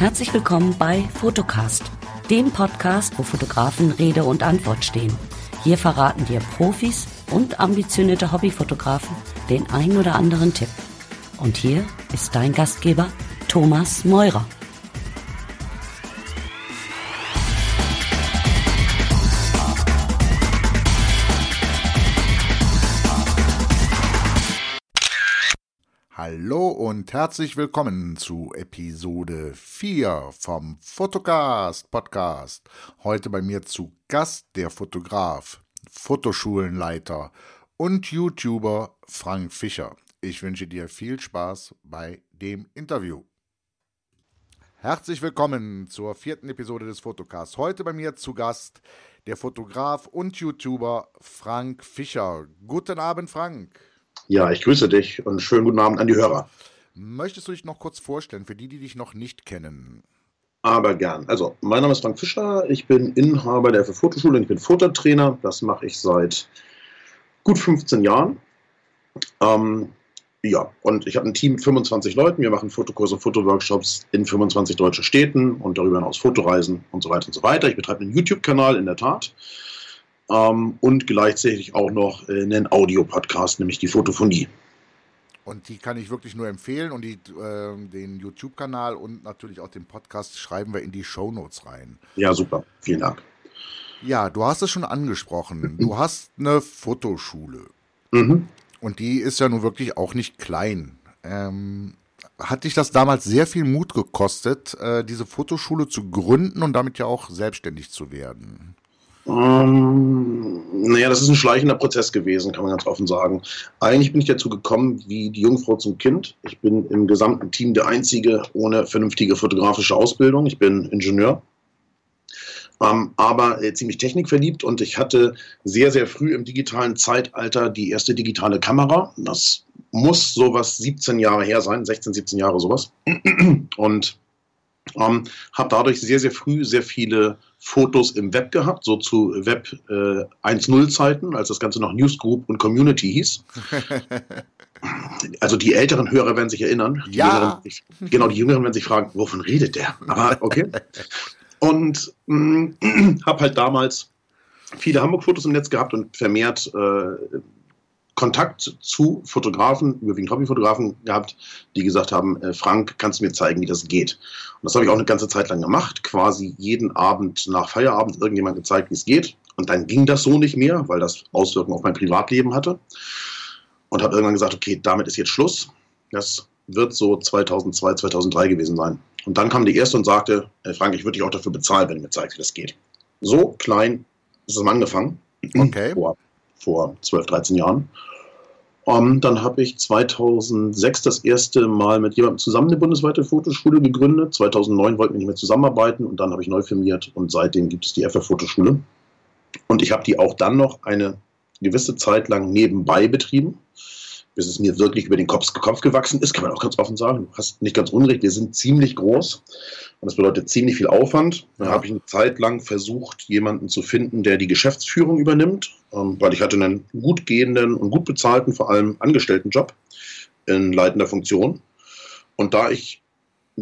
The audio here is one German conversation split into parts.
Herzlich willkommen bei Fotocast, dem Podcast, wo Fotografen Rede und Antwort stehen. Hier verraten dir Profis und ambitionierte Hobbyfotografen den ein oder anderen Tipp. Und hier ist dein Gastgeber Thomas Meurer. Hallo und herzlich willkommen zu Episode 4 vom Fotocast Podcast. Heute bei mir zu Gast der Fotograf, Fotoschulenleiter und YouTuber Frank Fischer. Ich wünsche dir viel Spaß bei dem Interview. Herzlich willkommen zur vierten Episode des Fotocasts. Heute bei mir zu Gast der Fotograf und YouTuber Frank Fischer. Guten Abend, Frank. Ja, ich grüße dich und schönen guten Abend an die Hörer. Möchtest du dich noch kurz vorstellen, für die, die dich noch nicht kennen? Aber gern. Also, mein Name ist Frank Fischer, ich bin Inhaber der Fotoschule und ich bin Fototrainer. Das mache ich seit gut 15 Jahren. Ähm, ja, und ich habe ein Team mit 25 Leuten. Wir machen Fotokurse und Fotoworkshops in 25 deutschen Städten und darüber hinaus Fotoreisen und so weiter und so weiter. Ich betreibe einen YouTube-Kanal in der Tat ähm, und gleichzeitig auch noch äh, einen Audiopodcast, nämlich die Fotophonie. Und die kann ich wirklich nur empfehlen und die, äh, den YouTube-Kanal und natürlich auch den Podcast schreiben wir in die Show Notes rein. Ja, super. Vielen Dank. Ja, du hast es schon angesprochen. Du hast eine Fotoschule. Mhm. Und die ist ja nun wirklich auch nicht klein. Ähm, hat dich das damals sehr viel Mut gekostet, äh, diese Fotoschule zu gründen und damit ja auch selbstständig zu werden? Ähm, naja, das ist ein schleichender Prozess gewesen, kann man ganz offen sagen. Eigentlich bin ich dazu gekommen wie die Jungfrau zum Kind. Ich bin im gesamten Team der Einzige ohne vernünftige fotografische Ausbildung. Ich bin Ingenieur. Ähm, aber äh, ziemlich technikverliebt und ich hatte sehr, sehr früh im digitalen Zeitalter die erste digitale Kamera. Das muss sowas 17 Jahre her sein, 16, 17 Jahre sowas. Und ähm, habe dadurch sehr, sehr früh sehr viele Fotos im Web gehabt, so zu Web äh, 1.0 Zeiten, als das Ganze noch Newsgroup und Community hieß. also die älteren Hörer werden sich erinnern. Die ja. Jüngeren, genau, die Jüngeren werden sich fragen, wovon redet der? Aber okay. Und mm, habe halt damals viele Hamburg-Fotos im Netz gehabt und vermehrt äh, Kontakt zu Fotografen, überwiegend Hobbyfotografen gehabt, die gesagt haben, äh, Frank, kannst du mir zeigen, wie das geht? Und das habe ich auch eine ganze Zeit lang gemacht, quasi jeden Abend nach Feierabend irgendjemand gezeigt, wie es geht. Und dann ging das so nicht mehr, weil das Auswirkungen auf mein Privatleben hatte. Und habe irgendwann gesagt, okay, damit ist jetzt Schluss. Das wird so 2002, 2003 gewesen sein. Und dann kam die erste und sagte, hey Frank, ich würde dich auch dafür bezahlen, wenn du mir zeigst, wie das geht. So klein ist es angefangen. Okay. Vor, vor 12, 13 Jahren. Um, dann habe ich 2006 das erste Mal mit jemandem zusammen eine bundesweite Fotoschule gegründet. 2009 wollten wir nicht mehr zusammenarbeiten und dann habe ich neu firmiert und seitdem gibt es die FF Fotoschule. Und ich habe die auch dann noch eine gewisse Zeit lang nebenbei betrieben bis es mir wirklich über den Kopf, Kopf gewachsen ist, kann man auch ganz offen sagen. Du hast nicht ganz unrecht, wir sind ziemlich groß und das bedeutet ziemlich viel Aufwand. Da habe ich eine Zeit lang versucht, jemanden zu finden, der die Geschäftsführung übernimmt, ähm, weil ich hatte einen gut gehenden und gut bezahlten, vor allem Angestelltenjob in leitender Funktion. Und da ich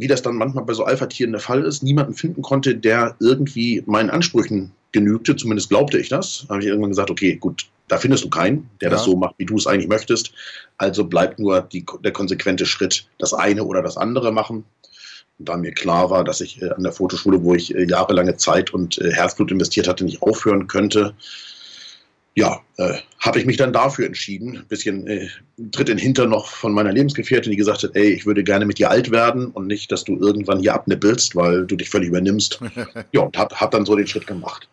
wie das dann manchmal bei so Alpha-Tieren der Fall ist, niemanden finden konnte, der irgendwie meinen Ansprüchen genügte, zumindest glaubte ich das, habe ich irgendwann gesagt, okay, gut, da findest du keinen, der ja. das so macht, wie du es eigentlich möchtest. Also bleibt nur die, der konsequente Schritt, das eine oder das andere machen. Und da mir klar war, dass ich äh, an der Fotoschule, wo ich äh, jahrelange Zeit und äh, Herzblut investiert hatte, nicht aufhören könnte, ja, äh, habe ich mich dann dafür entschieden. Ein bisschen äh, Tritt in den Hintern noch von meiner Lebensgefährtin, die gesagt hat, ey, ich würde gerne mit dir alt werden und nicht, dass du irgendwann hier abnippelst, weil du dich völlig übernimmst. ja, und habe hab dann so den Schritt gemacht.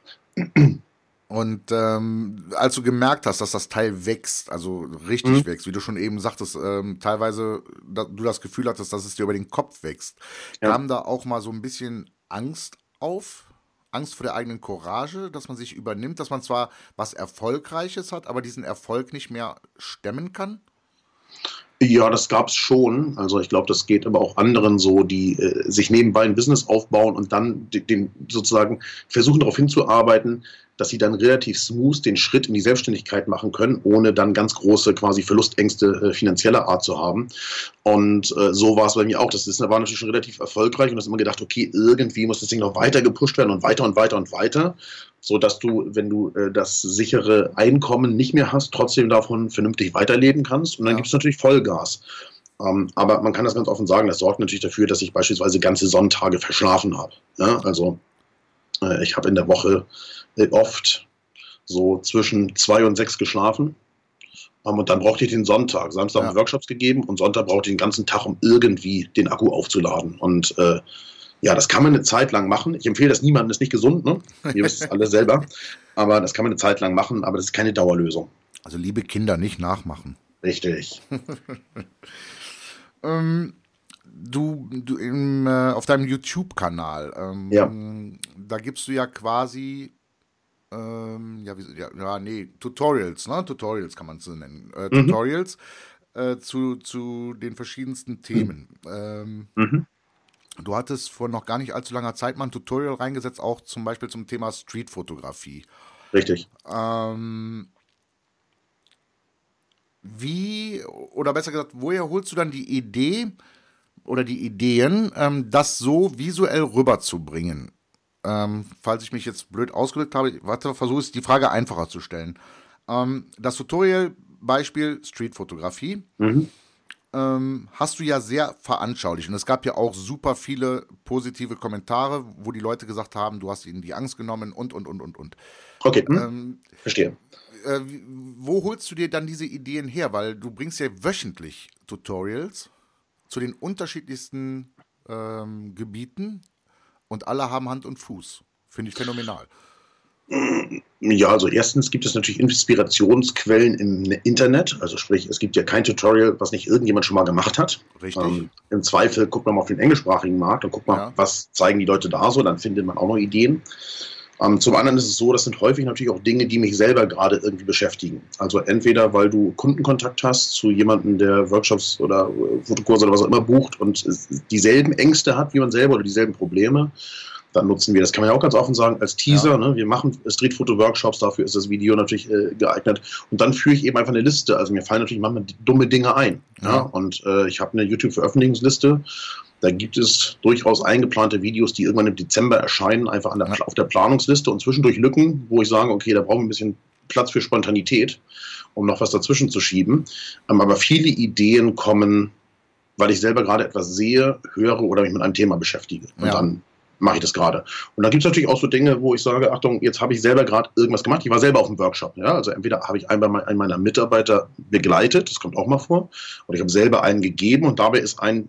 Und ähm, als du gemerkt hast, dass das Teil wächst, also richtig mhm. wächst, wie du schon eben sagtest, ähm, teilweise da, du das Gefühl hattest, dass es dir über den Kopf wächst, ja. kam da auch mal so ein bisschen Angst auf? Angst vor der eigenen Courage, dass man sich übernimmt, dass man zwar was Erfolgreiches hat, aber diesen Erfolg nicht mehr stemmen kann? Ja, das gab es schon. Also ich glaube, das geht aber auch anderen so, die äh, sich nebenbei ein Business aufbauen und dann den sozusagen versuchen darauf hinzuarbeiten, dass sie dann relativ smooth den Schritt in die Selbstständigkeit machen können, ohne dann ganz große quasi Verlustängste äh, finanzieller Art zu haben. Und äh, so war es bei mir auch. Das ist, war natürlich schon relativ erfolgreich und das immer gedacht, okay, irgendwie muss das Ding noch weiter gepusht werden und weiter und weiter und weiter, so dass du, wenn du äh, das sichere Einkommen nicht mehr hast, trotzdem davon vernünftig weiterleben kannst. Und dann ja. gibt es natürlich Vollgas. Ähm, aber man kann das ganz offen sagen, das sorgt natürlich dafür, dass ich beispielsweise ganze Sonntage verschlafen habe. Ja? Also äh, ich habe in der Woche äh, oft so zwischen zwei und sechs geschlafen. Ähm, und dann brauchte ich den Sonntag. Samstag ja. Workshops gegeben und Sonntag brauchte ich den ganzen Tag, um irgendwie den Akku aufzuladen. Und äh, ja, das kann man eine Zeit lang machen. Ich empfehle das niemandem, das ist nicht gesund, ne? Ihr wisst es alle selber. Aber das kann man eine Zeit lang machen, aber das ist keine Dauerlösung. Also liebe Kinder, nicht nachmachen. Richtig. ähm, du, du im, äh, auf deinem YouTube-Kanal, ähm, ja. da gibst du ja quasi, ähm, ja, wie, ja, ja, nee, Tutorials, ne? Tutorials kann man es nennen. Äh, mhm. Tutorials äh, zu, zu den verschiedensten Themen. Mhm. mhm. Du hattest vor noch gar nicht allzu langer Zeit mal ein Tutorial reingesetzt, auch zum Beispiel zum Thema Streetfotografie. Richtig. Ähm, wie, oder besser gesagt, woher holst du dann die Idee, oder die Ideen, ähm, das so visuell rüberzubringen. Ähm, falls ich mich jetzt blöd ausgedrückt habe, warte, versuche es die Frage einfacher zu stellen. Ähm, das Tutorial-Beispiel Streetfotografie mhm. Ähm, hast du ja sehr veranschaulicht. Und es gab ja auch super viele positive Kommentare, wo die Leute gesagt haben, du hast ihnen die Angst genommen und, und, und, und, und. Okay, hm. verstehe. Äh, wo holst du dir dann diese Ideen her? Weil du bringst ja wöchentlich Tutorials zu den unterschiedlichsten ähm, Gebieten und alle haben Hand und Fuß. Finde ich phänomenal. Ja, also erstens gibt es natürlich Inspirationsquellen im Internet. Also sprich, es gibt ja kein Tutorial, was nicht irgendjemand schon mal gemacht hat. Richtig. Ähm, Im Zweifel guckt man mal auf den englischsprachigen Markt und guckt mal, ja. was zeigen die Leute da so, dann findet man auch noch Ideen. Ähm, zum anderen ist es so, das sind häufig natürlich auch Dinge, die mich selber gerade irgendwie beschäftigen. Also entweder, weil du Kundenkontakt hast zu jemandem, der Workshops oder äh, Fotokurse oder was auch immer bucht und dieselben Ängste hat wie man selber oder dieselben Probleme, dann nutzen wir das. Kann man ja auch ganz offen sagen, als Teaser. Ja. Ne? Wir machen Streetfoto-Workshops, dafür ist das Video natürlich äh, geeignet. Und dann führe ich eben einfach eine Liste. Also mir fallen natürlich manchmal dumme Dinge ein. Ja. ja? Und äh, ich habe eine YouTube-Veröffentlichungsliste da gibt es durchaus eingeplante Videos, die irgendwann im Dezember erscheinen, einfach der, auf der Planungsliste und zwischendurch Lücken, wo ich sage, okay, da brauchen wir ein bisschen Platz für Spontanität, um noch was dazwischen zu schieben. Ähm, aber viele Ideen kommen, weil ich selber gerade etwas sehe, höre oder mich mit einem Thema beschäftige. Und ja. dann mache ich das gerade. Und dann gibt es natürlich auch so Dinge, wo ich sage, Achtung, jetzt habe ich selber gerade irgendwas gemacht. Ich war selber auf dem Workshop. Ja? Also entweder habe ich einmal einen meiner Mitarbeiter begleitet, das kommt auch mal vor, oder ich habe selber einen gegeben und dabei ist ein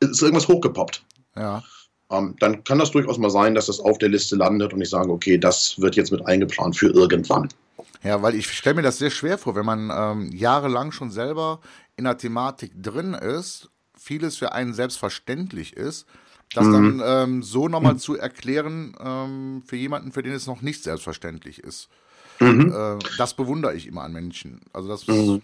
ist irgendwas hochgepoppt. Ja. Ähm, dann kann das durchaus mal sein, dass das auf der Liste landet und ich sage, okay, das wird jetzt mit eingeplant für irgendwann. Ja, weil ich stelle mir das sehr schwer vor, wenn man ähm, jahrelang schon selber in der Thematik drin ist, vieles für einen selbstverständlich ist, das mhm. dann ähm, so nochmal mhm. zu erklären ähm, für jemanden, für den es noch nicht selbstverständlich ist. Mhm. Äh, das bewundere ich immer an Menschen. Also das, mhm.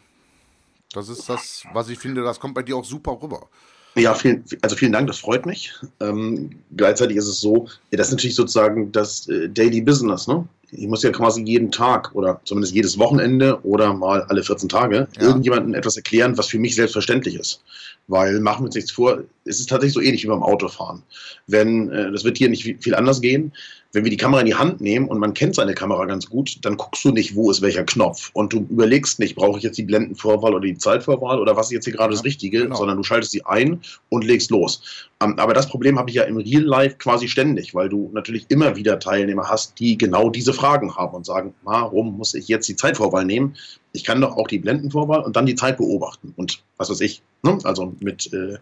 das ist das, was ich finde, das kommt bei dir auch super rüber. Ja, vielen, also vielen Dank, das freut mich. Ähm, gleichzeitig ist es so, das ist natürlich sozusagen das äh, Daily Business. Ne? Ich muss ja quasi jeden Tag oder zumindest jedes Wochenende oder mal alle 14 Tage ja. irgendjemandem etwas erklären, was für mich selbstverständlich ist. Weil machen wir uns nichts vor, es ist tatsächlich so ähnlich wie beim Autofahren. Wenn, äh, das wird hier nicht viel anders gehen, wenn wir die Kamera in die Hand nehmen und man kennt seine Kamera ganz gut, dann guckst du nicht, wo ist welcher Knopf. Und du überlegst nicht, brauche ich jetzt die Blendenvorwahl oder die Zeitvorwahl oder was ist jetzt hier gerade ja, das Richtige, genau. sondern du schaltest sie ein und legst los. Ähm, aber das Problem habe ich ja im Real Life quasi ständig, weil du natürlich immer wieder Teilnehmer hast, die genau diese Fragen haben und sagen, warum muss ich jetzt die Zeitvorwahl nehmen? Ich kann doch auch die Blendenvorwahl und dann die Zeit beobachten. Und was weiß ich, ne? also mit äh,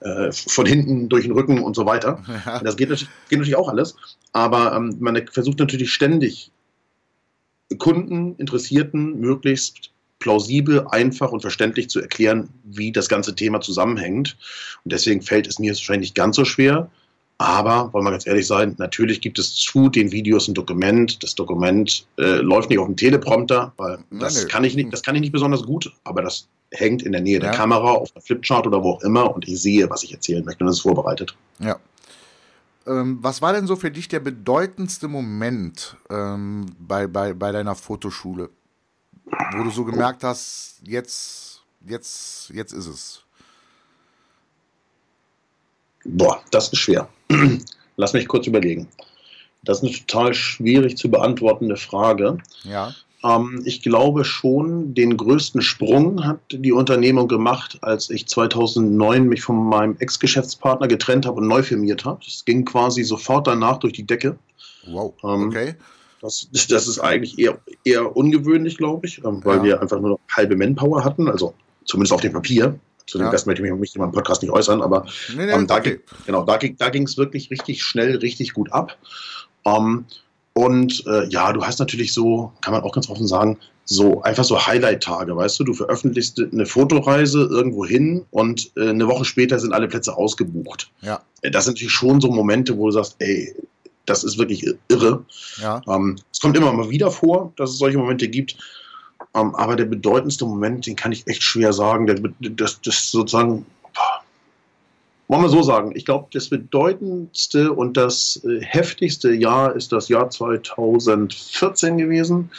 äh, von hinten durch den Rücken und so weiter. Ja. Das geht, geht, natürlich auch alles, aber ähm, man versucht natürlich ständig Kunden, Interessierten möglichst plausibel, einfach und verständlich zu erklären, wie das ganze Thema zusammenhängt. Und deswegen fällt es mir wahrscheinlich nicht ganz so schwer. Aber, wollen wir ganz ehrlich sein, natürlich gibt es zu den Videos ein Dokument. Das Dokument äh, läuft nicht auf dem Teleprompter, weil das, kann ich nicht, das kann ich nicht besonders gut, aber das hängt in der Nähe der Kamera, auf der Flipchart oder wo auch immer und ich sehe, was ich erzählen möchte und es ist vorbereitet. Ja. Ähm, was war denn so für dich der bedeutendste Moment ähm, bei, bei, bei deiner Fotoschule, wo du so gemerkt hast, jetzt, jetzt, jetzt ist es? Boah, das ist schwer. Lass mich kurz überlegen. Das ist eine total schwierig zu beantwortende Frage. Ja. Ähm, ich glaube schon, den größten Sprung hat die Unternehmung gemacht, als ich 2009 mich von meinem Ex-Geschäftspartner getrennt habe und neu firmiert habe. Das ging quasi sofort danach durch die Decke. Wow, Ähm, okay. Das, das ist eigentlich eher, eher ungewöhnlich, glaube ich, ähm, weil Ja. wir einfach nur noch halbe Manpower hatten, also zumindest auf dem Papier. Zu dem Ja. Rest möchte ich mich, in meinem Podcast nicht äußern, aber Nee, nee, ähm, da, okay. ging, genau, da ging da es wirklich richtig schnell, richtig gut ab. Ähm, und äh, ja, du hast natürlich so, kann man auch ganz offen sagen, so einfach so Highlight-Tage, weißt du, du veröffentlichst eine Fotoreise irgendwo hin und äh, eine Woche später sind alle Plätze ausgebucht. Ja. Das sind natürlich schon so Momente, wo du sagst, ey, das ist wirklich irre. Ja. Ähm, es kommt immer mal wieder vor, dass es solche Momente gibt. Ähm, aber der bedeutendste Moment, den kann ich echt schwer sagen. Der, das, das sozusagen, boah, wollen wir so sagen, ich glaube, das bedeutendste und das äh, heftigste Jahr ist das Jahr 2014 gewesen.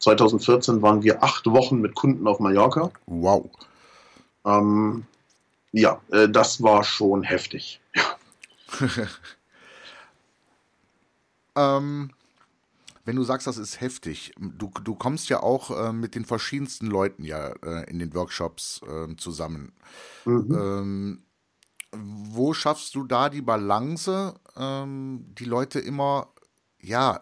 2014 waren wir acht Wochen mit Kunden auf Mallorca. Wow. Ähm, ja, äh, das war schon heftig. Ähm, wenn du sagst, das ist heftig, du, du kommst ja auch äh, mit den verschiedensten Leuten ja äh, in den Workshops äh, zusammen. Mhm. Ähm, wo schaffst du da die Balance, ähm, die Leute immer, ja,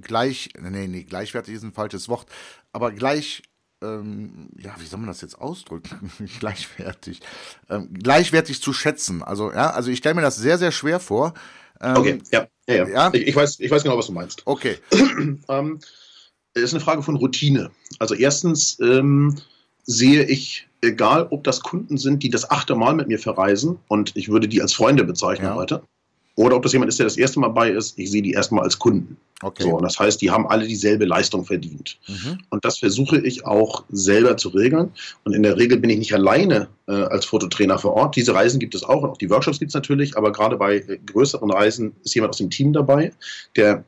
gleich, nee, nee, gleichwertig ist ein falsches Wort, aber gleich, ähm, ja, wie soll man das jetzt ausdrücken? gleichwertig. Ähm, gleichwertig zu schätzen. Also, ja, also ich stelle mir das sehr, sehr schwer vor. Ähm, Okay, ja, ja, ja. ja? Ich, ich, weiß, ich weiß genau, was du meinst. Okay. ähm, ist eine Frage von Routine. Also erstens ähm, sehe ich, egal ob das Kunden sind, die das achte Mal mit mir verreisen und ich würde die als Freunde bezeichnen Ja. heute, oder ob das jemand ist, der das erste Mal bei ist, ich sehe die erstmal als Kunden. Okay. So, und das heißt, die haben alle dieselbe Leistung verdient. Mhm. Und das versuche ich auch selber zu regeln. Und in der Regel bin ich nicht alleine äh, als Fototrainer vor Ort. Diese Reisen gibt es auch und auch die Workshops gibt es natürlich, aber gerade bei äh, größeren Reisen ist jemand aus dem Team dabei, der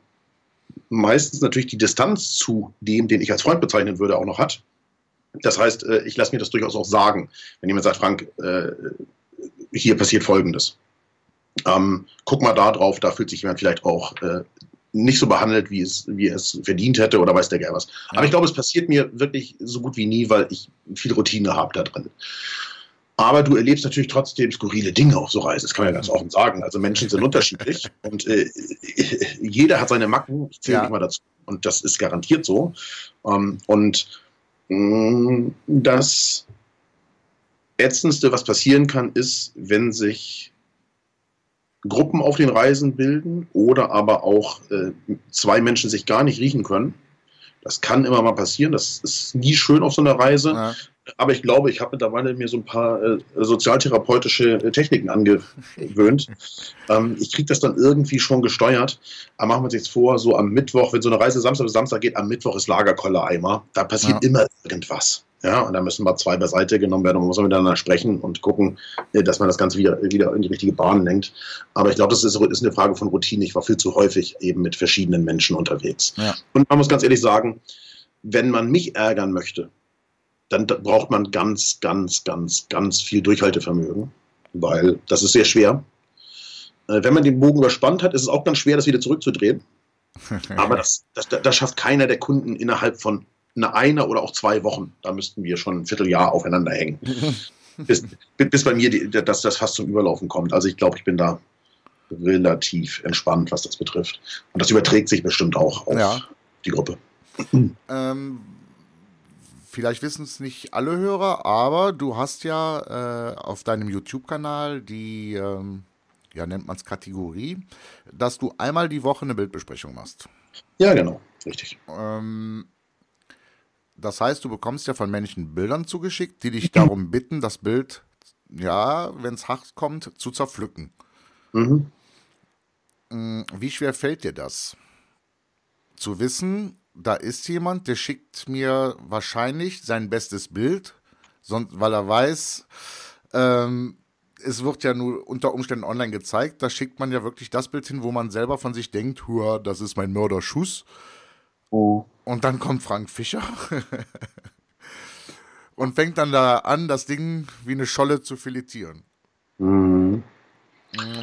meistens natürlich die Distanz zu dem, den ich als Freund bezeichnen würde, auch noch hat. Das heißt, äh, ich lasse mir das durchaus auch sagen, wenn jemand sagt, Frank, äh, hier passiert Folgendes. Ähm, guck mal da drauf, da fühlt sich jemand vielleicht auch äh, nicht so behandelt, wie es, wie es verdient hätte oder weiß der Geil was. Aber ich glaube, es passiert mir wirklich so gut wie nie, weil ich viel Routine habe da drin. Aber du erlebst natürlich trotzdem skurrile Dinge auf so Reisen. Das kann man ja ganz offen sagen. Also Menschen sind unterschiedlich und äh, jeder hat seine Macken. Ich zähle Ja. nicht mal dazu. Und das ist garantiert so. Ähm, und mh, das Ätzendste, was passieren kann, ist, wenn sich Gruppen auf den Reisen bilden oder aber auch äh, zwei Menschen sich gar nicht riechen können. Das kann immer mal passieren. Das ist nie schön auf so einer Reise. Ja. Aber ich glaube, ich habe mittlerweile mir so ein paar äh, sozialtherapeutische äh, Techniken angewöhnt. ähm, ich kriege das dann irgendwie schon gesteuert. Aber machen wir uns jetzt vor, so am Mittwoch, wenn so eine Reise Samstag bis Samstag geht, am Mittwoch ist Lagerkoller-Eimer. Da passiert Ja. immer irgendwas. Ja, und da müssen mal zwei beiseite genommen werden und man muss miteinander sprechen und gucken, äh, dass man das Ganze wieder, wieder in die richtige Bahn lenkt. Aber ich glaube, das ist, ist eine Frage von Routine. Ich war viel zu häufig eben mit verschiedenen Menschen unterwegs. Ja. Und man muss ganz ehrlich sagen, wenn man mich ärgern möchte, dann da braucht man ganz, ganz, ganz, ganz viel Durchhaltevermögen, weil das ist sehr schwer. Äh, Wenn man den Bogen überspannt hat, ist es auch ganz schwer, das wieder zurückzudrehen. Aber das, das, das schafft keiner der Kunden innerhalb von einer, einer oder auch zwei Wochen. Da müssten wir schon ein Vierteljahr aufeinander hängen. bis, bis bei mir die, dass das fast zum Überlaufen kommt. Also ich glaube, ich bin da relativ entspannt, was das betrifft. Und das überträgt sich bestimmt auch auf Ja. die Gruppe. Ähm, vielleicht wissen es nicht alle Hörer, aber du hast ja äh, auf deinem YouTube-Kanal die, ähm, ja, nennt man es Kategorie, dass du einmal die Woche eine Bildbesprechung machst. Ja, genau. Richtig. Ähm, das heißt, du bekommst ja von Menschen Bildern zugeschickt, die dich darum bitten, das Bild, ja, wenn es hart kommt, zu zerpflücken. Mhm. Mm, Wie schwer fällt dir das? Zu wissen, da ist jemand, der schickt mir wahrscheinlich sein bestes Bild, sonst, weil er weiß, ähm, es wird ja nur unter Umständen online gezeigt. Da schickt man ja wirklich das Bild hin, wo man selber von sich denkt, Hua, das ist mein Mörderschuss. Oh. Und dann kommt Frank Fischer und fängt dann da an, das Ding wie eine Scholle zu filetieren. Mhm.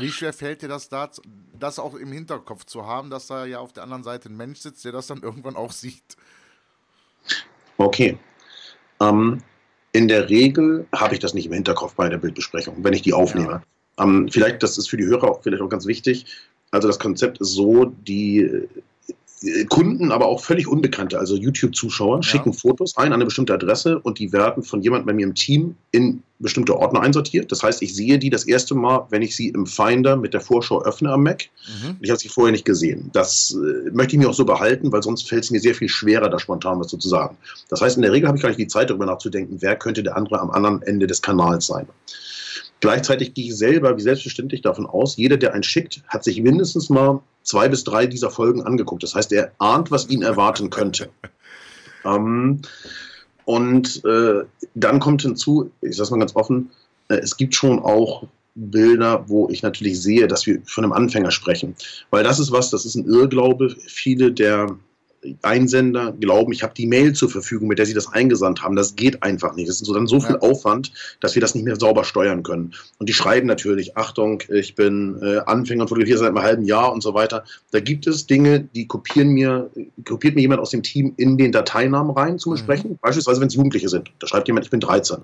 Wie schwer fällt dir das da, das auch im Hinterkopf zu haben, dass da ja auf der anderen Seite ein Mensch sitzt, der das dann irgendwann auch sieht? Okay. Ähm, in der Regel habe ich das nicht im Hinterkopf bei der Bildbesprechung, wenn ich die aufnehme. Ja. Ähm, vielleicht, das ist für die Hörer auch vielleicht auch ganz wichtig. Also das Konzept ist so, die Kunden, aber auch völlig Unbekannte, also YouTube-Zuschauer, ja. schicken Fotos ein an eine bestimmte Adresse und die werden von jemandem bei mir im Team in bestimmte Ordner einsortiert. Das heißt, ich sehe die das erste Mal, wenn ich sie im Finder mit der Vorschau öffne am Mac. Mhm. Ich habe sie vorher nicht gesehen. Das äh, möchte ich mir auch so behalten, weil sonst fällt es mir sehr viel schwerer, da spontan was zu sagen. Das heißt, in der Regel habe ich gar nicht die Zeit, darüber nachzudenken, wer könnte der andere am anderen Ende des Kanals sein. Gleichzeitig gehe ich selber wie selbstverständlich davon aus, jeder, der einen schickt, hat sich mindestens mal zwei bis drei dieser Folgen angeguckt. Das heißt, er ahnt, was ihn erwarten könnte. ähm, und äh, dann kommt hinzu, ich sage mal ganz offen, äh, es gibt schon auch Bilder, wo ich natürlich sehe, dass wir von einem Anfänger sprechen. Weil das ist was, das ist ein Irrglaube. Viele der Einsender glauben, ich habe die Mail zur Verfügung, mit der sie das eingesandt haben. Das geht einfach nicht. Das ist so dann so viel. Aufwand, dass wir das nicht mehr sauber steuern können. Und die schreiben natürlich, Achtung, ich bin äh, Anfänger und fotografiere seit einem halben Jahr und so weiter. Da gibt es Dinge, die kopieren mir, kopiert mir jemand aus dem Team in den Dateinamen rein zum Besprechen. Mhm. Beispielsweise, wenn es Jugendliche sind. Da schreibt jemand, ich bin 13.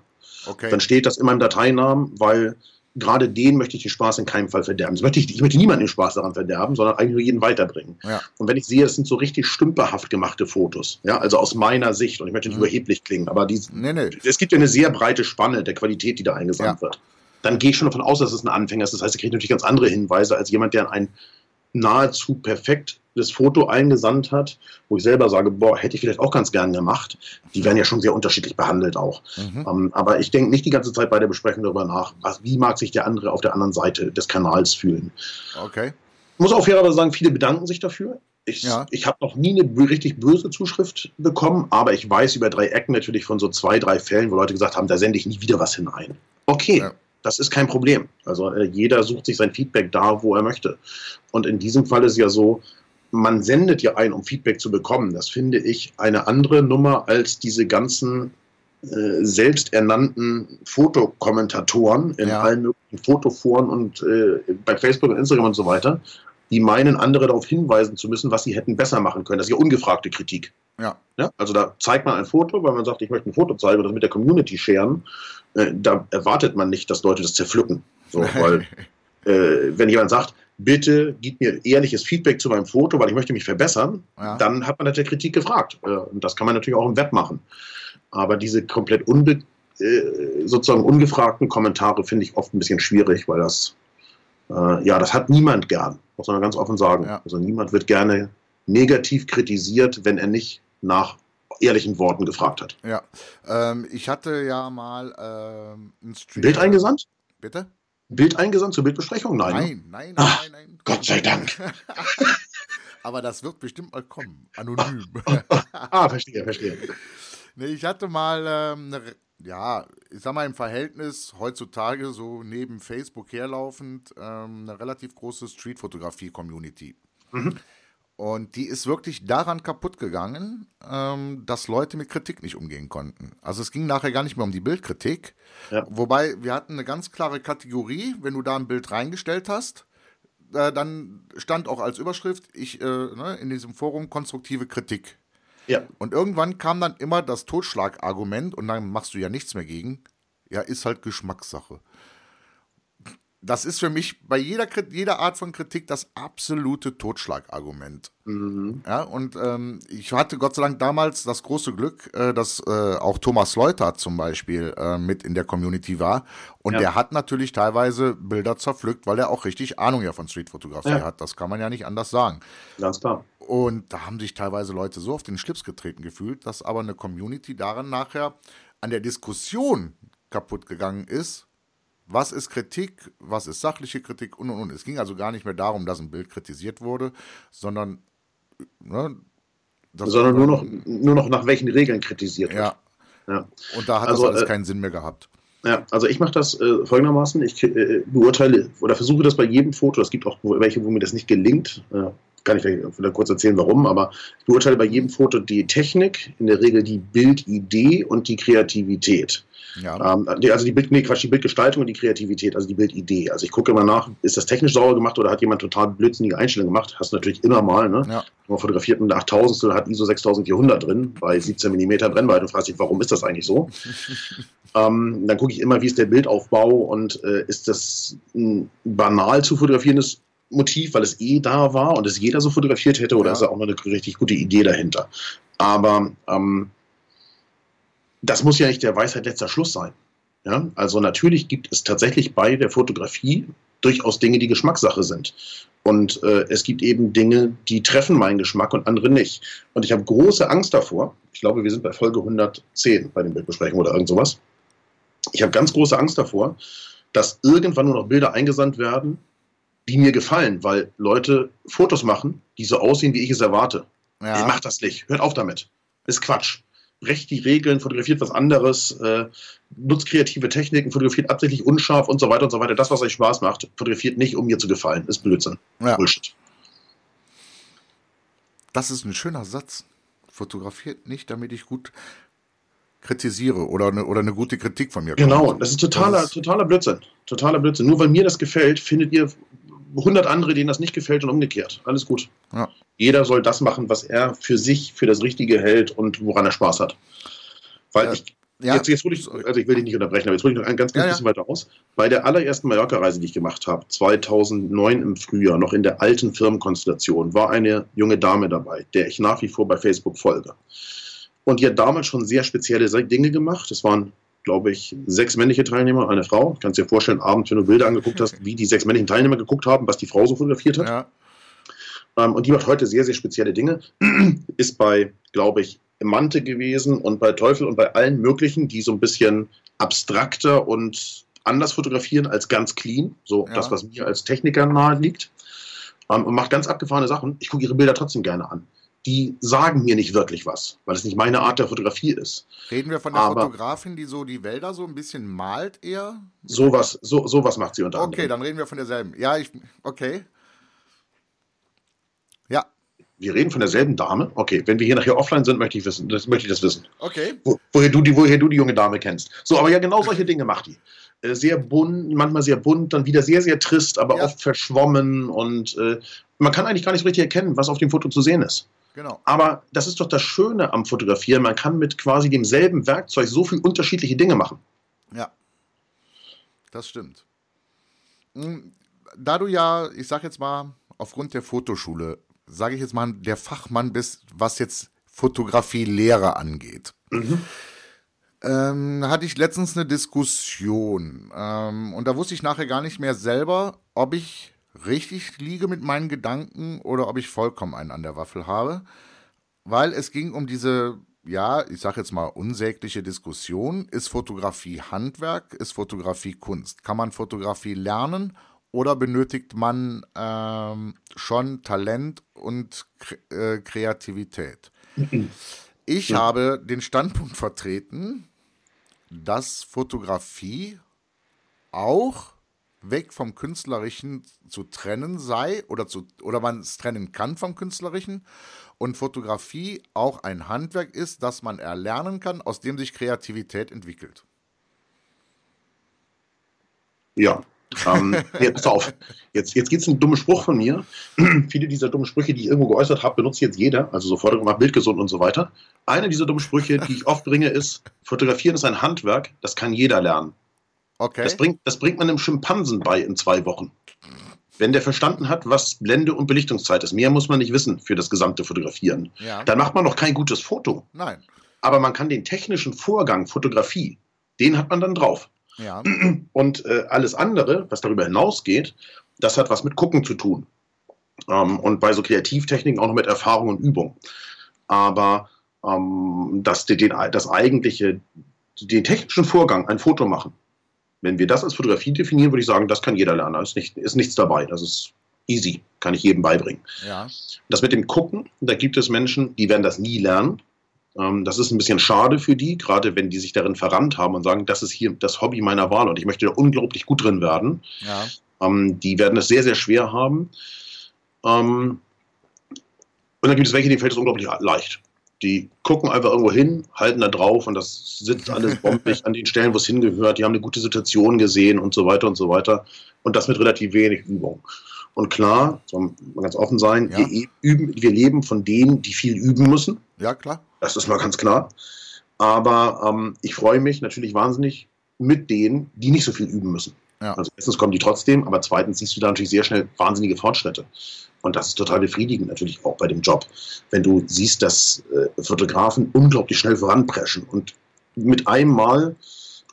Okay. Dann steht das in meinem Dateinamen, weil gerade den möchte ich den Spaß in keinem Fall verderben. Das möchte ich, ich möchte niemanden den Spaß daran verderben, sondern eigentlich nur jeden weiterbringen. Ja. Und wenn ich sehe, das sind so richtig stümperhaft gemachte Fotos, ja, also aus meiner Sicht, und ich möchte nicht mhm. überheblich klingen, aber die, nee, nee. es gibt ja eine sehr breite Spanne der Qualität, die da eingesandt ja. wird. Dann gehe ich schon davon aus, dass es ein Anfänger ist. Das heißt, ich kriege natürlich ganz andere Hinweise als jemand, der ein nahezu perfekt das Foto eingesandt hat, wo ich selber sage, boah, hätte ich vielleicht auch ganz gern gemacht. Die werden ja schon sehr unterschiedlich behandelt auch. Mhm. Ähm, aber ich denke nicht die ganze Zeit bei der Besprechung darüber nach, was, wie mag sich der andere auf der anderen Seite des Kanals fühlen. Okay. Ich muss auch fairerweise sagen, viele bedanken sich dafür. Ich, ja. ich habe noch nie eine richtig böse Zuschrift bekommen, aber ich weiß über drei Ecken natürlich von so zwei, drei Fällen, wo Leute gesagt haben, da sende ich nie wieder was hinein. Okay, ja. Das ist kein Problem. Also äh, jeder sucht sich sein Feedback da, wo er möchte. Und in diesem Fall ist ja so, man sendet ja ein, um Feedback zu bekommen. Das finde ich eine andere Nummer als diese ganzen äh, selbsternannten Fotokommentatoren in ja. allen möglichen Fotoforen und äh, bei Facebook und Instagram und so weiter, die meinen, andere darauf hinweisen zu müssen, was sie hätten besser machen können. Das ist ja ungefragte Kritik. Ja. ja. Also da zeigt man ein Foto, weil man sagt, ich möchte ein Foto zeigen und das mit der Community scheren. Äh, da erwartet man nicht, dass Leute das zerpflücken. So, weil äh, wenn jemand sagt, bitte gib mir ehrliches Feedback zu meinem Foto, weil ich möchte mich verbessern, ja. dann hat man nach der Kritik gefragt. Äh, und das kann man natürlich auch im Web machen. Aber diese komplett unbe äh, sozusagen ungefragten Kommentare finde ich oft ein bisschen schwierig, weil das, äh, ja, das hat niemand gern, muss man ganz offen sagen. Ja. Also niemand wird gerne negativ kritisiert, wenn er nicht nach ehrlichen Worten gefragt hat. Ja, ähm, ich hatte ja mal ähm, ein Stream. Bild eingesandt? Bitte? Bild eingesandt zur Bildbesprechung? Nein. Nein, ne? nein, nein, Ach, nein, nein. Gott sei Dank. Aber das wird bestimmt mal kommen. Anonym. ah, verstehe, verstehe. Nee, ich hatte mal ähm, eine, ja, ich sag mal im Verhältnis heutzutage so neben Facebook herlaufend ähm, eine relativ große Streetfotografie-Community. Mhm. Und die ist wirklich daran kaputt gegangen, ähm, dass Leute mit Kritik nicht umgehen konnten. Also es ging nachher gar nicht mehr um die Bildkritik. Ja. Wobei wir hatten eine ganz klare Kategorie, wenn du da ein Bild reingestellt hast, äh, dann stand auch als Überschrift, ich äh, ne, in diesem Forum konstruktive Kritik. Ja. Und irgendwann kam dann immer das Totschlagargument und dann machst du ja nichts mehr gegen. Ja, ist halt Geschmackssache das ist für mich bei jeder, jeder Art von Kritik das absolute Totschlagargument. Mhm. Ja, und ähm, ich hatte Gott sei Dank damals das große Glück, äh, dass äh, auch Thomas Leuter zum Beispiel äh, mit in der Community war. Und ja. der hat natürlich teilweise Bilder zerpflückt, weil er auch richtig Ahnung ja von Streetfotografie ja. hat. Das kann man ja nicht anders sagen. Ganz klar. Und da haben sich teilweise Leute so auf den Schlips getreten gefühlt, dass aber eine Community daran nachher an der Diskussion kaputt gegangen ist, was ist Kritik, was ist sachliche Kritik und und und. Es ging also gar nicht mehr darum, dass ein Bild kritisiert wurde, sondern ne, sondern nur noch, nur noch nach welchen Regeln kritisiert wird. Ja. ja. Und da hat also, das alles äh, keinen Sinn mehr gehabt. Ja, also ich mache das äh, folgendermaßen. Ich äh, beurteile oder versuche das bei jedem Foto. Es gibt auch welche, wo mir das nicht gelingt. Kann ich vielleicht kurz erzählen, warum, aber ich beurteile bei jedem Foto die Technik, in der Regel die Bildidee und die Kreativität. Ja. Ähm, also die Bild, nee, Quatsch, die Bildgestaltung und die Kreativität, also die Bildidee. Also ich gucke immer nach, ist das technisch sauber gemacht oder hat jemand total blödsinnige Einstellungen gemacht? Hast du natürlich immer mal, ne? Ja. Man fotografiert mit 8000 hat ISO 6400 drin bei 17 mm Brennweite und fragst dich, warum ist das eigentlich so? ähm, dann gucke ich immer, wie ist der Bildaufbau und äh, ist das ein banal zu fotografierendes Motiv, weil es eh da war und es jeder so fotografiert hätte, oder ja. ist da auch noch eine richtig gute Idee dahinter? Aber ähm, das muss ja nicht der Weisheit letzter Schluss sein. Ja? Also natürlich gibt es tatsächlich bei der Fotografie durchaus Dinge, die Geschmackssache sind. Und äh, es gibt eben Dinge, die treffen meinen Geschmack und andere nicht. Und ich habe große Angst davor. Ich glaube, wir sind bei Folge 110 bei den Bildbesprechungen oder irgend sowas. Ich habe ganz große Angst davor, dass irgendwann nur noch Bilder eingesandt werden, die mir gefallen, weil Leute Fotos machen, die so aussehen, wie ich es erwarte. Ja. Ich mache das nicht. Hört auf damit. ist Quatsch brecht die Regeln, fotografiert was anderes, äh, nutzt kreative Techniken, fotografiert absichtlich unscharf und so weiter und so weiter. Das, was euch Spaß macht, fotografiert nicht, um mir zu gefallen. Ist Blödsinn. Ja. Bullshit. Das ist ein schöner Satz. Fotografiert nicht, damit ich gut kritisiere oder eine, oder eine gute Kritik von mir Genau, kommt. das ist totaler, das ist totaler Blödsinn. Totaler Blödsinn. Nur weil mir das gefällt, findet ihr 100 andere, denen das nicht gefällt und umgekehrt. Alles gut. Ja. Jeder soll das machen, was er für sich für das Richtige hält und woran er Spaß hat. Weil ja. ich ja. Jetzt, jetzt hole ich, also ich will dich nicht unterbrechen, aber jetzt hole ich noch ein ganz, ganz ja, bisschen weiter aus. Bei der allerersten Mallorca-Reise, die ich gemacht habe, 2009 im Frühjahr, noch in der alten Firmenkonstellation, war eine junge Dame dabei, der ich nach wie vor bei Facebook folge. Und die hat damals schon sehr spezielle Dinge gemacht. Es waren glaube ich, sechs männliche Teilnehmer, eine Frau. Kannst dir vorstellen, abends, wenn du Bilder angeguckt hast, wie die sechs männlichen Teilnehmer geguckt haben, was die Frau so fotografiert hat. Ja. Ähm, und die macht heute sehr, sehr spezielle Dinge. Ist bei, glaube ich, Mante gewesen und bei Teufel und bei allen möglichen, die so ein bisschen abstrakter und anders fotografieren als ganz clean. So ja. das, was mir als Techniker nahe liegt. Ähm, und macht ganz abgefahrene Sachen. Ich gucke ihre Bilder trotzdem gerne an die sagen mir nicht wirklich was, weil es nicht meine Art der Fotografie ist. Reden wir von der Aber Fotografin, die so die Wälder so ein bisschen malt eher? Sowas, so, sowas macht sie unter anderem. Okay, dann reden wir von derselben. Ja, ich, okay. Ja. Wir reden von derselben Dame. Okay, wenn wir hier nachher offline sind, möchte ich wissen, das möchte ich das wissen. Okay. Wo, woher, du die, woher du die junge Dame kennst. So, aber ja, genau solche Dinge macht die. Äh, sehr bunt, manchmal sehr bunt, dann wieder sehr, sehr trist, aber ja. oft verschwommen und äh, man kann eigentlich gar nicht richtig erkennen, was auf dem Foto zu sehen ist. Genau. Aber das ist doch das Schöne am Fotografieren. Man kann mit quasi demselben Werkzeug so viele unterschiedliche Dinge machen. Ja, das stimmt. Hm, da du ja, ich sag jetzt mal, aufgrund der Fotoschule, sage ich jetzt mal, der Fachmann bist, was jetzt Fotografielehre angeht. Mhm. Ähm, hatte ich letztens eine Diskussion ähm, und da wusste ich nachher gar nicht mehr selber, ob ich richtig liege mit meinen Gedanken oder ob ich vollkommen einen an der Waffel habe. Weil es ging um diese, ja, ich sag jetzt mal, unsägliche Diskussion. Ist Fotografie Handwerk? Ist Fotografie Kunst? Kann man Fotografie lernen oder benötigt man ähm, schon Talent und äh, Kreativität? Ich ja. habe den Standpunkt vertreten, dass Fotografie auch weg vom Künstlerischen zu trennen sei oder, zu, oder man es trennen kann vom Künstlerischen und Fotografie auch ein Handwerk ist, das man erlernen kann, aus dem sich Kreativität entwickelt. Ja, ähm, jetzt auf. Jetzt, jetzt gibt es einen dummen Spruch von mir. Viele dieser dummen Sprüche, die ich irgendwo geäußert habe, benutzt jetzt jeder. Also so Forderung nach Bildgesund und so weiter. Einer dieser dummen Sprüche, die ich oft bringe, ist: Fotografieren ist ein Handwerk, das kann jeder lernen. Okay. Das bringt, das bringt man einem Schimpansen bei in zwei Wochen. Wenn der verstanden hat, was Blende und Belichtungszeit ist, mehr muss man nicht wissen für das gesamte Fotografieren. Ja. Dann macht man noch kein gutes Foto. Nein. Aber man kann den technischen Vorgang Fotografie, den hat man dann drauf. Ja. Und äh, alles andere, was darüber hinausgeht, das hat was mit Gucken zu tun. Ähm, und bei so Kreativtechniken auch noch mit Erfahrung und Übung. Aber ähm, das, den, das eigentliche, den technischen Vorgang, ein Foto machen, wenn wir das als Fotografie definieren, würde ich sagen, das kann jeder lernen. Da ist, nicht, ist nichts dabei. Das ist easy. Kann ich jedem beibringen. Ja. Das mit dem Gucken, da gibt es Menschen, die werden das nie lernen. Ähm, das ist ein bisschen schade für die, gerade wenn die sich darin verrannt haben und sagen, das ist hier das Hobby meiner Wahl und ich möchte da unglaublich gut drin werden. Ja. Ähm, die werden es sehr, sehr schwer haben. Ähm, und dann gibt es welche, denen fällt es unglaublich leicht. Die gucken einfach irgendwo hin, halten da drauf und das sitzt alles bombig an den Stellen, wo es hingehört. Die haben eine gute Situation gesehen und so weiter und so weiter. Und das mit relativ wenig Übung. Und klar, soll man ganz offen sein, ja. wir, üben, wir leben von denen, die viel üben müssen. Ja, klar. Das ist mal ganz klar. Aber ähm, ich freue mich natürlich wahnsinnig mit denen, die nicht so viel üben müssen. Ja. Also erstens kommen die trotzdem, aber zweitens siehst du da natürlich sehr schnell wahnsinnige Fortschritte. Und das ist total befriedigend natürlich auch bei dem Job, wenn du siehst, dass äh, Fotografen unglaublich schnell voranpreschen und mit einem Mal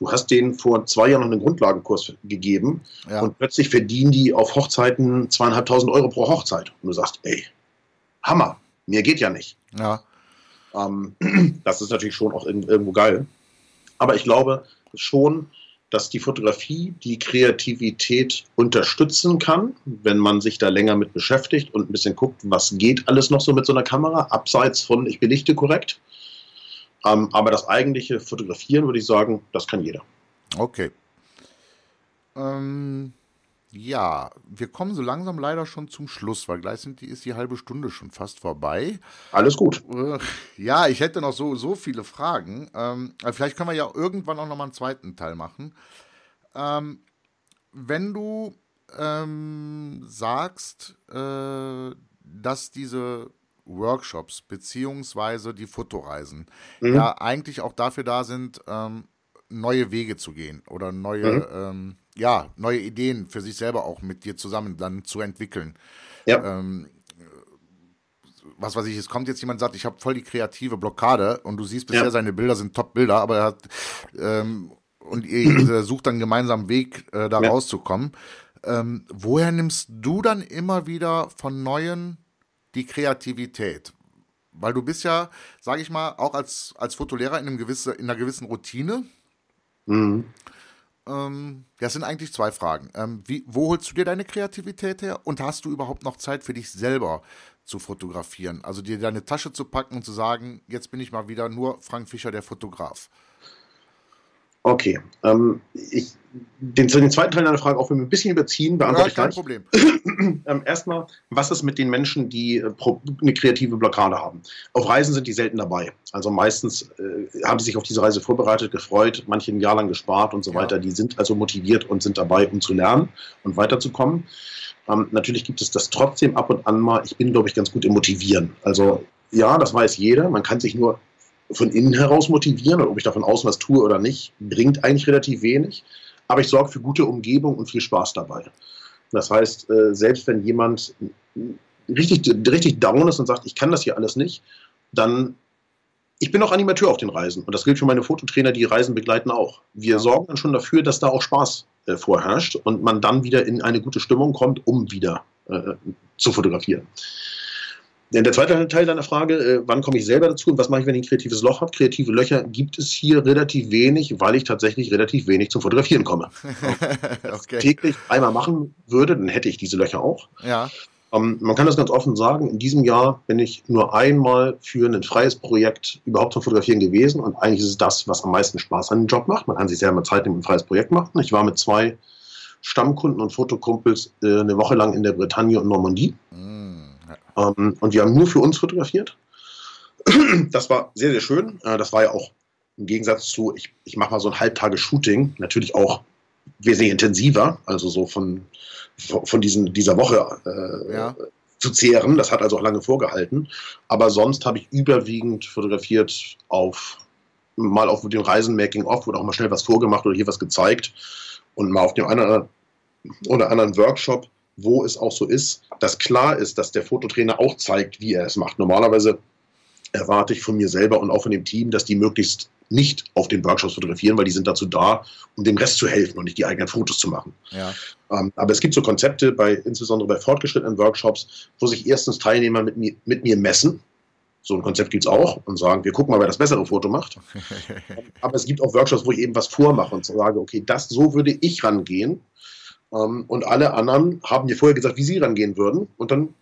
Du hast denen vor zwei Jahren noch einen Grundlagenkurs gegeben ja. und plötzlich verdienen die auf Hochzeiten zweieinhalbtausend Euro pro Hochzeit. Und du sagst, ey, Hammer, mir geht ja nicht. Ja. Ähm, das ist natürlich schon auch irgendwo geil. Aber ich glaube schon, dass die Fotografie die Kreativität unterstützen kann, wenn man sich da länger mit beschäftigt und ein bisschen guckt, was geht alles noch so mit so einer Kamera, abseits von ich belichte korrekt. Ähm, aber das eigentliche Fotografieren, würde ich sagen, das kann jeder. Okay. Ähm, ja, wir kommen so langsam leider schon zum Schluss, weil gleich sind die, ist die halbe Stunde schon fast vorbei. Alles gut. Äh, ja, ich hätte noch so, so viele Fragen. Ähm, vielleicht können wir ja irgendwann auch noch mal einen zweiten Teil machen. Ähm, wenn du ähm, sagst, äh, dass diese Workshops beziehungsweise die Fotoreisen mhm. ja eigentlich auch dafür da sind, ähm, neue Wege zu gehen oder neue, mhm. ähm, ja, neue Ideen für sich selber auch mit dir zusammen dann zu entwickeln. Ja. Ähm, was weiß ich, es kommt jetzt jemand und sagt, ich habe voll die kreative Blockade und du siehst bisher, ja. seine Bilder sind Top-Bilder, aber er hat ähm, und ihr sucht dann gemeinsam einen Weg, äh, da ja. rauszukommen. Ähm, woher nimmst du dann immer wieder von neuen die Kreativität? Weil du bist ja, sage ich mal, auch als, als Fotolehrer in, einem gewisse, in einer gewissen Routine. Mhm. Ähm, das sind eigentlich zwei Fragen. Ähm, wie, wo holst du dir deine Kreativität her und hast du überhaupt noch Zeit für dich selber zu fotografieren? Also dir deine Tasche zu packen und zu sagen, jetzt bin ich mal wieder nur Frank Fischer, der Fotograf. Okay. Ähm, ich, den, den zweiten Teil deiner Frage, auch wenn wir ein bisschen überziehen, beantworte ja, ich gleich. Problem. ähm, erstmal, was ist mit den Menschen, die äh, eine kreative Blockade haben? Auf Reisen sind die selten dabei. Also meistens äh, haben sie sich auf diese Reise vorbereitet, gefreut, manche ein Jahr lang gespart und so ja. weiter. Die sind also motiviert und sind dabei, um zu lernen und weiterzukommen. Ähm, natürlich gibt es das trotzdem ab und an mal. Ich bin, glaube ich, ganz gut im Motivieren. Also ja, das weiß jeder. Man kann sich nur von innen heraus motivieren und ob ich davon außen was tue oder nicht, bringt eigentlich relativ wenig. Aber ich sorge für gute Umgebung und viel Spaß dabei. Das heißt, äh, selbst wenn jemand richtig, richtig down ist und sagt, ich kann das hier alles nicht, dann ich bin auch Animateur auf den Reisen und das gilt für meine Fototrainer, die Reisen begleiten auch. Wir sorgen dann schon dafür, dass da auch Spaß äh, vorherrscht und man dann wieder in eine gute Stimmung kommt, um wieder äh, zu fotografieren. Der zweite Teil deiner Frage, äh, wann komme ich selber dazu und was mache ich, wenn ich ein kreatives Loch habe? Kreative Löcher gibt es hier relativ wenig, weil ich tatsächlich relativ wenig zum Fotografieren komme. okay. täglich einmal machen würde, dann hätte ich diese Löcher auch. Ja. Ähm, man kann das ganz offen sagen, in diesem Jahr bin ich nur einmal für ein freies Projekt überhaupt zum Fotografieren gewesen und eigentlich ist es das, was am meisten Spaß an dem Job macht. Man kann sich selber Zeit nehmen, ein freies Projekt machen. Ich war mit zwei Stammkunden und Fotokumpels äh, eine Woche lang in der Bretagne und Normandie. Mhm ähm, und wir haben nur für uns fotografiert. Das war sehr, sehr schön. Äh, das war ja auch im Gegensatz zu, ich, ich mache mal so ein Halbtage-Shooting, natürlich auch wesentlich intensiver, also so von, von diesen, dieser Woche äh, ja. zu zehren. Das hat also auch lange vorgehalten. Aber sonst habe ich überwiegend fotografiert auf mal auf dem Reisen Making Off oder auch mal schnell was vorgemacht oder hier was gezeigt und mal auf dem einen oder anderen Workshop wo es auch so ist, dass klar ist, dass der Fototrainer auch zeigt, wie er es macht. Normalerweise erwarte ich von mir selber und auch von dem Team, dass die möglichst nicht auf den Workshops fotografieren, weil die sind dazu da, um dem Rest zu helfen und nicht die eigenen Fotos zu machen. Ja. Ähm, aber es gibt so Konzepte, bei, insbesondere bei fortgeschrittenen Workshops, wo sich erstens Teilnehmer mit mir, mit mir messen. So ein Konzept gibt es auch und sagen, wir gucken mal, wer das bessere Foto macht. aber es gibt auch Workshops, wo ich eben was vormache und sage, okay, das so würde ich rangehen ähm, und alle anderen haben mir vorher gesagt, wie sie rangehen würden. Und dann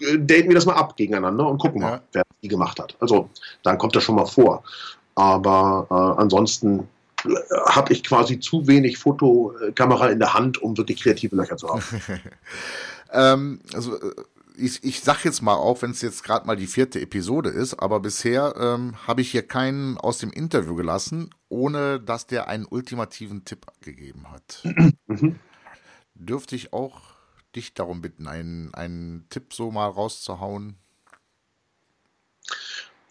äh, daten wir das mal ab gegeneinander und gucken Ja. mal, wer die gemacht hat. Also dann kommt das schon mal vor. Aber äh, ansonsten habe ich quasi zu wenig Fotokamera in der Hand, um wirklich kreative Löcher zu haben. Ähm, also, äh, ich, ich sag jetzt mal, auch wenn es jetzt gerade mal die vierte Episode ist, aber bisher ähm, habe ich hier keinen aus dem Interview gelassen, ohne dass der einen ultimativen Tipp gegeben hat. Mhm. Dürfte ich auch dich darum bitten, einen, einen Tipp so mal rauszuhauen?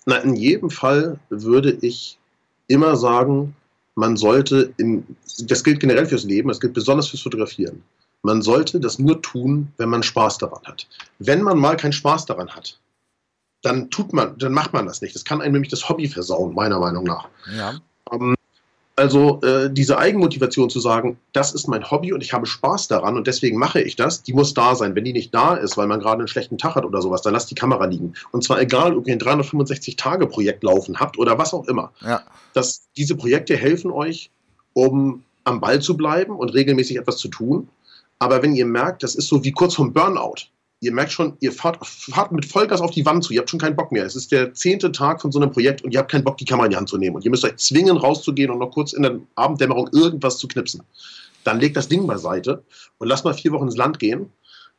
Na, in jedem Fall würde ich immer sagen, man sollte, in, das gilt generell fürs Leben, das gilt besonders fürs Fotografieren. Man sollte das nur tun, wenn man Spaß daran hat. Wenn man mal keinen Spaß daran hat, dann tut man, dann macht man das nicht. Das kann einem nämlich das Hobby versauen, meiner Meinung nach. Ja. Ähm, also äh, diese Eigenmotivation zu sagen, das ist mein Hobby und ich habe Spaß daran und deswegen mache ich das, die muss da sein. Wenn die nicht da ist, weil man gerade einen schlechten Tag hat oder sowas, dann lasst die Kamera liegen. Und zwar egal, ob ihr ein 365-Tage-Projekt laufen habt oder was auch immer. Ja. dass diese Projekte helfen euch, um am Ball zu bleiben und regelmäßig etwas zu tun. Aber wenn ihr merkt, das ist so wie kurz vom Burnout, ihr merkt schon, ihr fahrt, fahrt mit Vollgas auf die Wand zu, ihr habt schon keinen Bock mehr. Es ist der zehnte Tag von so einem Projekt und ihr habt keinen Bock, die Kamera in die Hand zu nehmen. Und ihr müsst euch zwingen, rauszugehen und noch kurz in der Abenddämmerung irgendwas zu knipsen. Dann legt das Ding beiseite und lasst mal vier Wochen ins Land gehen.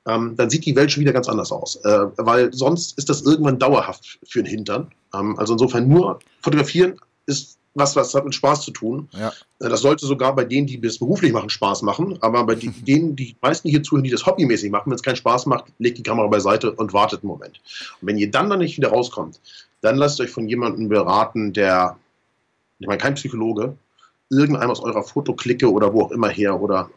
Ähm, dann sieht die Welt schon wieder ganz anders aus. Äh, weil sonst ist das irgendwann dauerhaft für den Hintern. Ähm, also insofern nur fotografieren ist was, was hat mit Spaß zu tun. Ja. Äh, Das sollte sogar bei denen, die das beruflich machen, Spaß machen. Aber bei die, denen, die meisten hier zuhören, die das hobbymäßig machen, wenn es keinen Spaß macht, legt die Kamera beiseite und wartet einen Moment. Und wenn ihr dann dann nicht wieder rauskommt, dann lasst euch von jemandem beraten, der, ich meine, kein Psychologe, irgendeinem aus eurer Fotoklicke oder wo auch immer her oder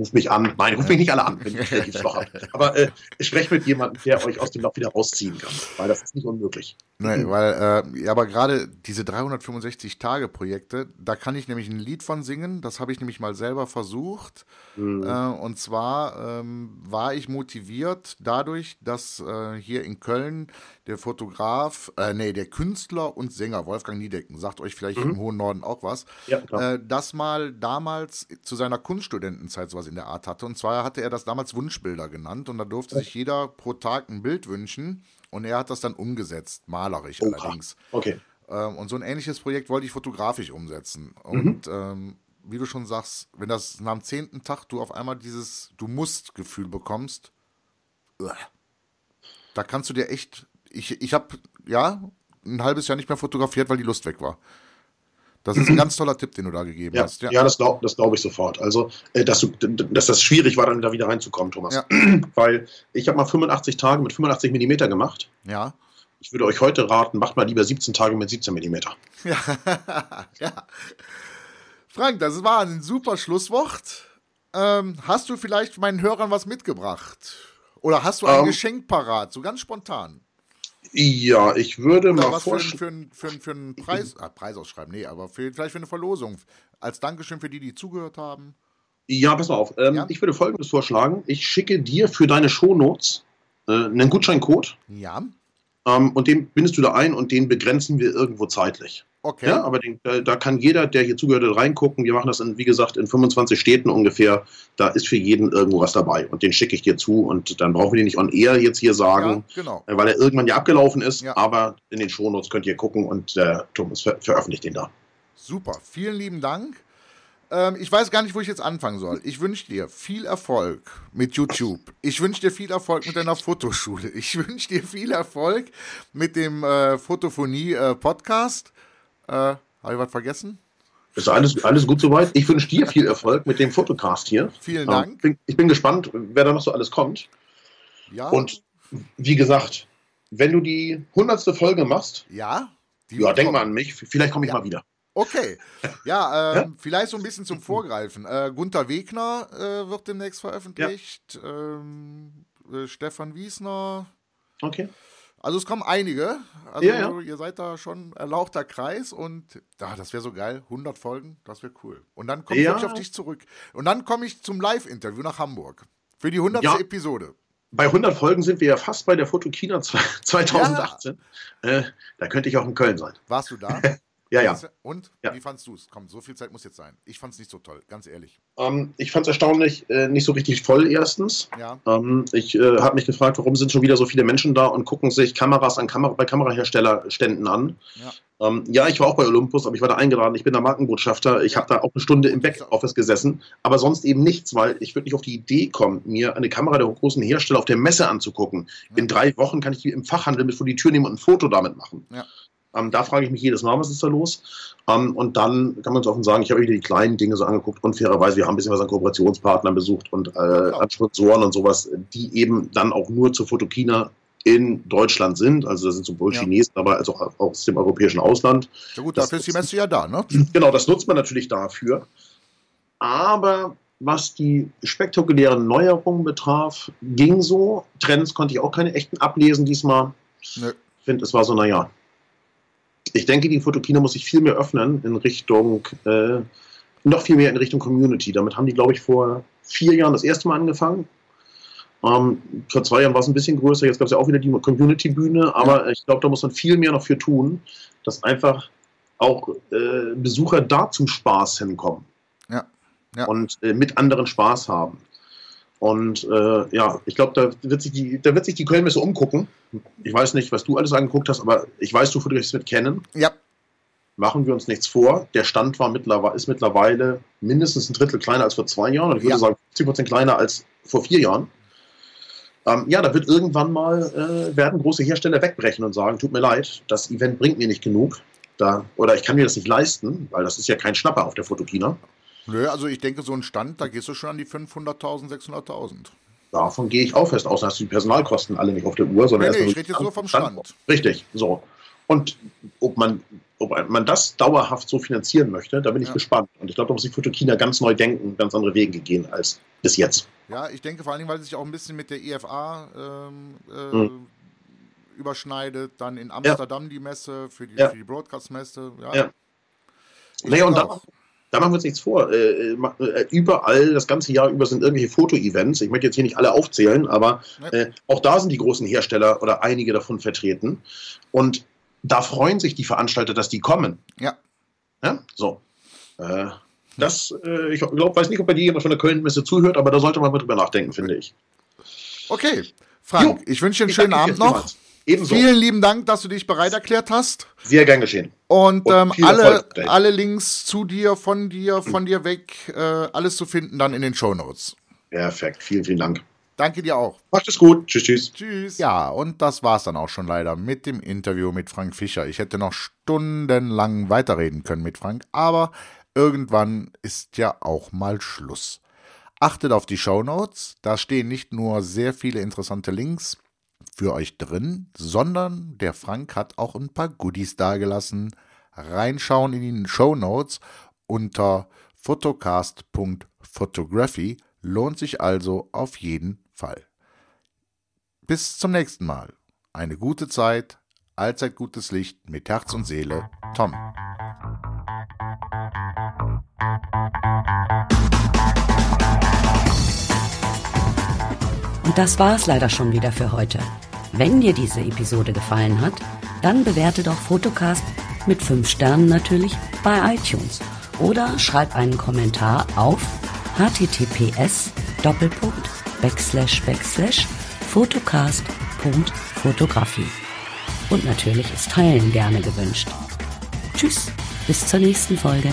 ruft mich an. Nein, ruft mich nicht alle an, wenn ich relativ schwach habe. Aber äh, sprecht mit jemandem, der euch aus dem Loch wieder rausziehen kann. Weil das ist nicht unmöglich. Nee, weil, äh, ja, aber gerade diese 365-Tage-Projekte, da kann ich nämlich ein Lied von singen. Das habe ich nämlich mal selber versucht. Mhm. Äh, und zwar ähm, war ich motiviert dadurch, dass äh, hier in Köln der Fotograf, äh, nee, der Künstler und Sänger Wolfgang Niedecken, sagt euch vielleicht im hohen Norden auch was, Ja, äh, das mal damals zu seiner Kunststudentenzeit sowas in der Art hatte. Und zwar hatte er das damals Wunschbilder genannt und da durfte sich jeder pro Tag ein Bild wünschen und er hat das dann umgesetzt, malerisch Oha. allerdings. Okay. Ähm, und so ein ähnliches Projekt wollte ich fotografisch umsetzen. Mhm. Und ähm, wie du schon sagst, wenn das nach dem zehnten Tag du auf einmal dieses Du musst Gefühl bekommst, uah, da kannst du dir echt. Ich, ich habe ja ein halbes Jahr nicht mehr fotografiert, weil die Lust weg war. Das ist ein ganz toller Tipp, den du da gegeben Ja, hast. ja. das glaube glaub ich sofort. Also, äh, dass, du, dass das schwierig war, dann da wieder reinzukommen, Thomas. Ja. Weil ich habe mal 85 Tage mit 85 Millimeter gemacht. ja. Ich würde euch heute raten, macht mal lieber 17 Tage mit 17 Millimeter. Ja. ja. Frank, das war ein super Schlusswort. Ähm, hast du vielleicht meinen Hörern was mitgebracht? Oder hast du ein Ähm. Geschenk parat, so ganz spontan? Ja, ich würde Oder mal was für, vorschlagen. für, für, einen- für einen Preis, ah, Preis ausschreiben, nee, aber für, vielleicht für eine Verlosung. Als Dankeschön für die, die zugehört haben. Ja, pass mal auf. Ähm, Ja. Ich würde folgendes vorschlagen. Ich schicke dir für deine Shownotes äh, einen Gutscheincode Ja, ähm, und den bindest du da ein und den begrenzen wir irgendwo zeitlich. Okay. Ja, aber den, da, da kann jeder, der hier zugehört hat, reingucken. Wir machen das, in, wie gesagt, in 25 Städten ungefähr. Da ist für jeden irgendwo was dabei. Und den schicke ich dir zu. Und dann brauchen wir den nicht on air jetzt hier ja, sagen, genau. äh, weil er irgendwann ja abgelaufen ist. Ja. Aber in den Shownotes könnt ihr gucken und der Thomas ver veröffentlicht den da. Super, vielen lieben Dank. Ähm, ich weiß gar nicht, wo ich jetzt anfangen soll. Ich wünsche dir viel Erfolg mit YouTube. Ich wünsche dir viel Erfolg mit deiner Fotoschule. Ich wünsche dir viel Erfolg mit dem äh, Fotophonie-Podcast. Äh, Habe ich was vergessen? Ist alles, alles gut soweit? Ich wünsche dir viel Erfolg mit dem Fotocast hier. Vielen Ähm, Dank. bin, ich bin gespannt, wer da noch so alles kommt. Ja. Und wie gesagt, wenn du die hundertste Folge machst, ja. ja, denk kommen. mal an mich. Vielleicht komme ich Ja. mal wieder. Okay. Ja, ähm, vielleicht so ein bisschen zum Vorgreifen. Äh, Gunther Wegner äh, wird demnächst veröffentlicht. Ähm, äh, Stefan Wiesner. Okay. Also es kommen einige. Also Ja, ja. ihr seid da schon erlauchter Kreis und ja, das wäre so geil. 100 Folgen, das wäre cool. Und dann komme ich Ja. wirklich auf dich zurück. Und dann komme ich zum Live-Interview nach Hamburg. Für die 100. Ja. Episode. Bei 100 Folgen sind wir ja fast bei der Fotokina 2018. Äh, da könnte ich auch in Köln sein. Warst du da? Ja, ja. Und ja. wie fandst du es? Komm, so viel Zeit muss jetzt sein. Ich fand es nicht so toll, ganz ehrlich. Ähm, ich fand es erstaunlich äh, nicht so richtig voll erstens. Ja. Ähm, ich äh, habe mich gefragt, warum sind schon wieder so viele Menschen da und gucken sich Kameras an Kamera bei Kameraherstellerständen an. Ja. Ähm, ja, ich war auch bei Olympus, aber ich war da eingeladen. Ich bin der Markenbotschafter. Ich ja. habe da auch eine Stunde im Backoffice gesessen, aber sonst eben nichts, weil ich wirklich auf die Idee komme, mir eine Kamera der großen Hersteller auf der Messe anzugucken. Ja. In drei Wochen kann ich die im Fachhandel mit vor die Tür nehmen und ein Foto damit machen. Ja. Ähm, da frage ich mich jedes Mal, was ist da los? Ähm, und dann kann man so offen sagen, ich habe wieder die kleinen Dinge so angeguckt und fairerweise, wir haben ein bisschen was an Kooperationspartnern besucht und äh, an Sponsoren und sowas, die eben dann auch nur zur Fotokina in Deutschland sind. Also das sind sowohl ja. Chinesen, aber als auch aus dem europäischen Ausland. Ja gut, dafür das, ist die Messe ja da, ne? Genau, das nutzt man natürlich dafür. Aber was die spektakulären Neuerungen betraf, ging so. Trends konnte ich auch keine echten ablesen diesmal. Nö. Ich finde, es war so, naja, ich denke, die Fotokina muss sich viel mehr öffnen in Richtung, äh, noch viel mehr in Richtung Community. Damit haben die, glaube ich, vor vier Jahren das erste Mal angefangen. Ähm, vor zwei Jahren war es ein bisschen größer, jetzt gab es ja auch wieder die Community-Bühne, aber ja. ich glaube, da muss man viel mehr noch für tun, dass einfach auch äh, Besucher da zum Spaß hinkommen. Ja. ja. Und äh, mit anderen Spaß haben. Und äh, ja, ich glaube, da wird sich die, da wird sich die Kölnmesse umgucken. Ich weiß nicht, was du alles angeguckt hast, aber ich weiß, du fotografierst mit Canon. Ja. Machen wir uns nichts vor. Der Stand war mittlerweile, ist mittlerweile mindestens ein Drittel kleiner als vor zwei Jahren. Und ich würde ja. sagen, 50 Prozent kleiner als vor vier Jahren. Ähm, ja, da wird irgendwann mal, äh, werden große Hersteller wegbrechen und sagen, tut mir leid, das Event bringt mir nicht genug. Da, oder ich kann mir das nicht leisten, weil das ist ja kein Schnapper auf der Fotokina. Nö, also ich denke, so ein Stand, da gehst du schon an die 500.000, 600.000. Davon gehe ich auch fest aus. Da hast du die Personalkosten alle nicht auf der Uhr, sondern nee, nee, ich rede jetzt nur vom Stand. Stand. Richtig, so. Und ob man, ob man das dauerhaft so finanzieren möchte, da bin ich ja. gespannt. Und ich glaube, da muss die Fotokina ganz neu denken, ganz andere Wege gehen als bis jetzt. Ja, ich denke vor allen Dingen, weil es sich auch ein bisschen mit der IFA ähm, äh, hm. überschneidet. Dann in Amsterdam ja. die Messe für die, ja. die Broadcast-Messe. Ja. ja. Naja, und dann, da machen wir uns nichts vor. Äh, äh, überall, das ganze Jahr über sind irgendwelche Foto-Events. Ich möchte jetzt hier nicht alle aufzählen, aber äh, auch da sind die großen Hersteller oder einige davon vertreten. Und da freuen sich die Veranstalter, dass die kommen. Ja. Ja, so. Äh, das, äh, ich glaube, weiß nicht, ob bei dir jemand von der Köln-Messe zuhört, aber da sollte man mal drüber nachdenken, finde ich. Okay. Frank, jo, ich wünsche dir einen schönen Abend noch. Jemals. Ebenso. Vielen lieben Dank, dass du dich bereit erklärt hast. Sehr gern geschehen. Und, Und ähm, alle, alle Links zu dir, von dir, von dir weg, äh, alles zu finden dann in den Show Notes. Perfekt. Vielen, vielen Dank. Danke dir auch. Macht es gut. Tschüss, tschüss. Tschüss. Ja, und das war's dann auch schon leider mit dem Interview mit Frank Fischer. Ich hätte noch stundenlang weiterreden können mit Frank, aber irgendwann ist ja auch mal Schluss. Achtet auf die Show Notes. Da stehen nicht nur sehr viele interessante Links, für euch drin, sondern der Frank hat auch ein paar Goodies dagelassen. Reinschauen in die Show Notes unter photocast.photography lohnt sich also auf jeden Fall. Bis zum nächsten Mal. Eine gute Zeit, allzeit gutes Licht mit Herz und Seele, Tom. Und das war es leider schon wieder für heute. Wenn dir diese Episode gefallen hat, dann bewerte doch Fotocast mit 5 Sternen natürlich bei iTunes oder schreib einen Kommentar auf https photocast.fotografie. Und natürlich ist Teilen gerne gewünscht. Tschüss, bis zur nächsten Folge.